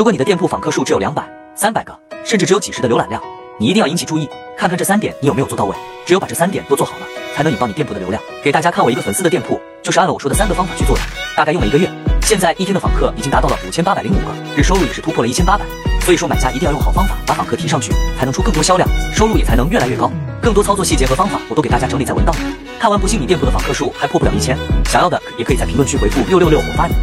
如果你的店铺访客数只有两百、三百个，甚至只有几十的浏览量，你一定要引起注意，看看这三点你有没有做到位。只有把这三点都做好了，才能引爆你店铺的流量。给大家看我一个粉丝的店铺，就是按了我说的三个方法去做的，大概用了一个月，现在一天的访客已经达到了五千八百零五个，日收入也是突破了一千八百。所以说，买家一定要用好方法把访客提上去，才能出更多销量，收入也才能越来越高。更多操作细节和方法，我都给大家整理在文档里。看完不信你店铺的访客数还破不了一千，想要的也可以在评论区回复六六六，我发你。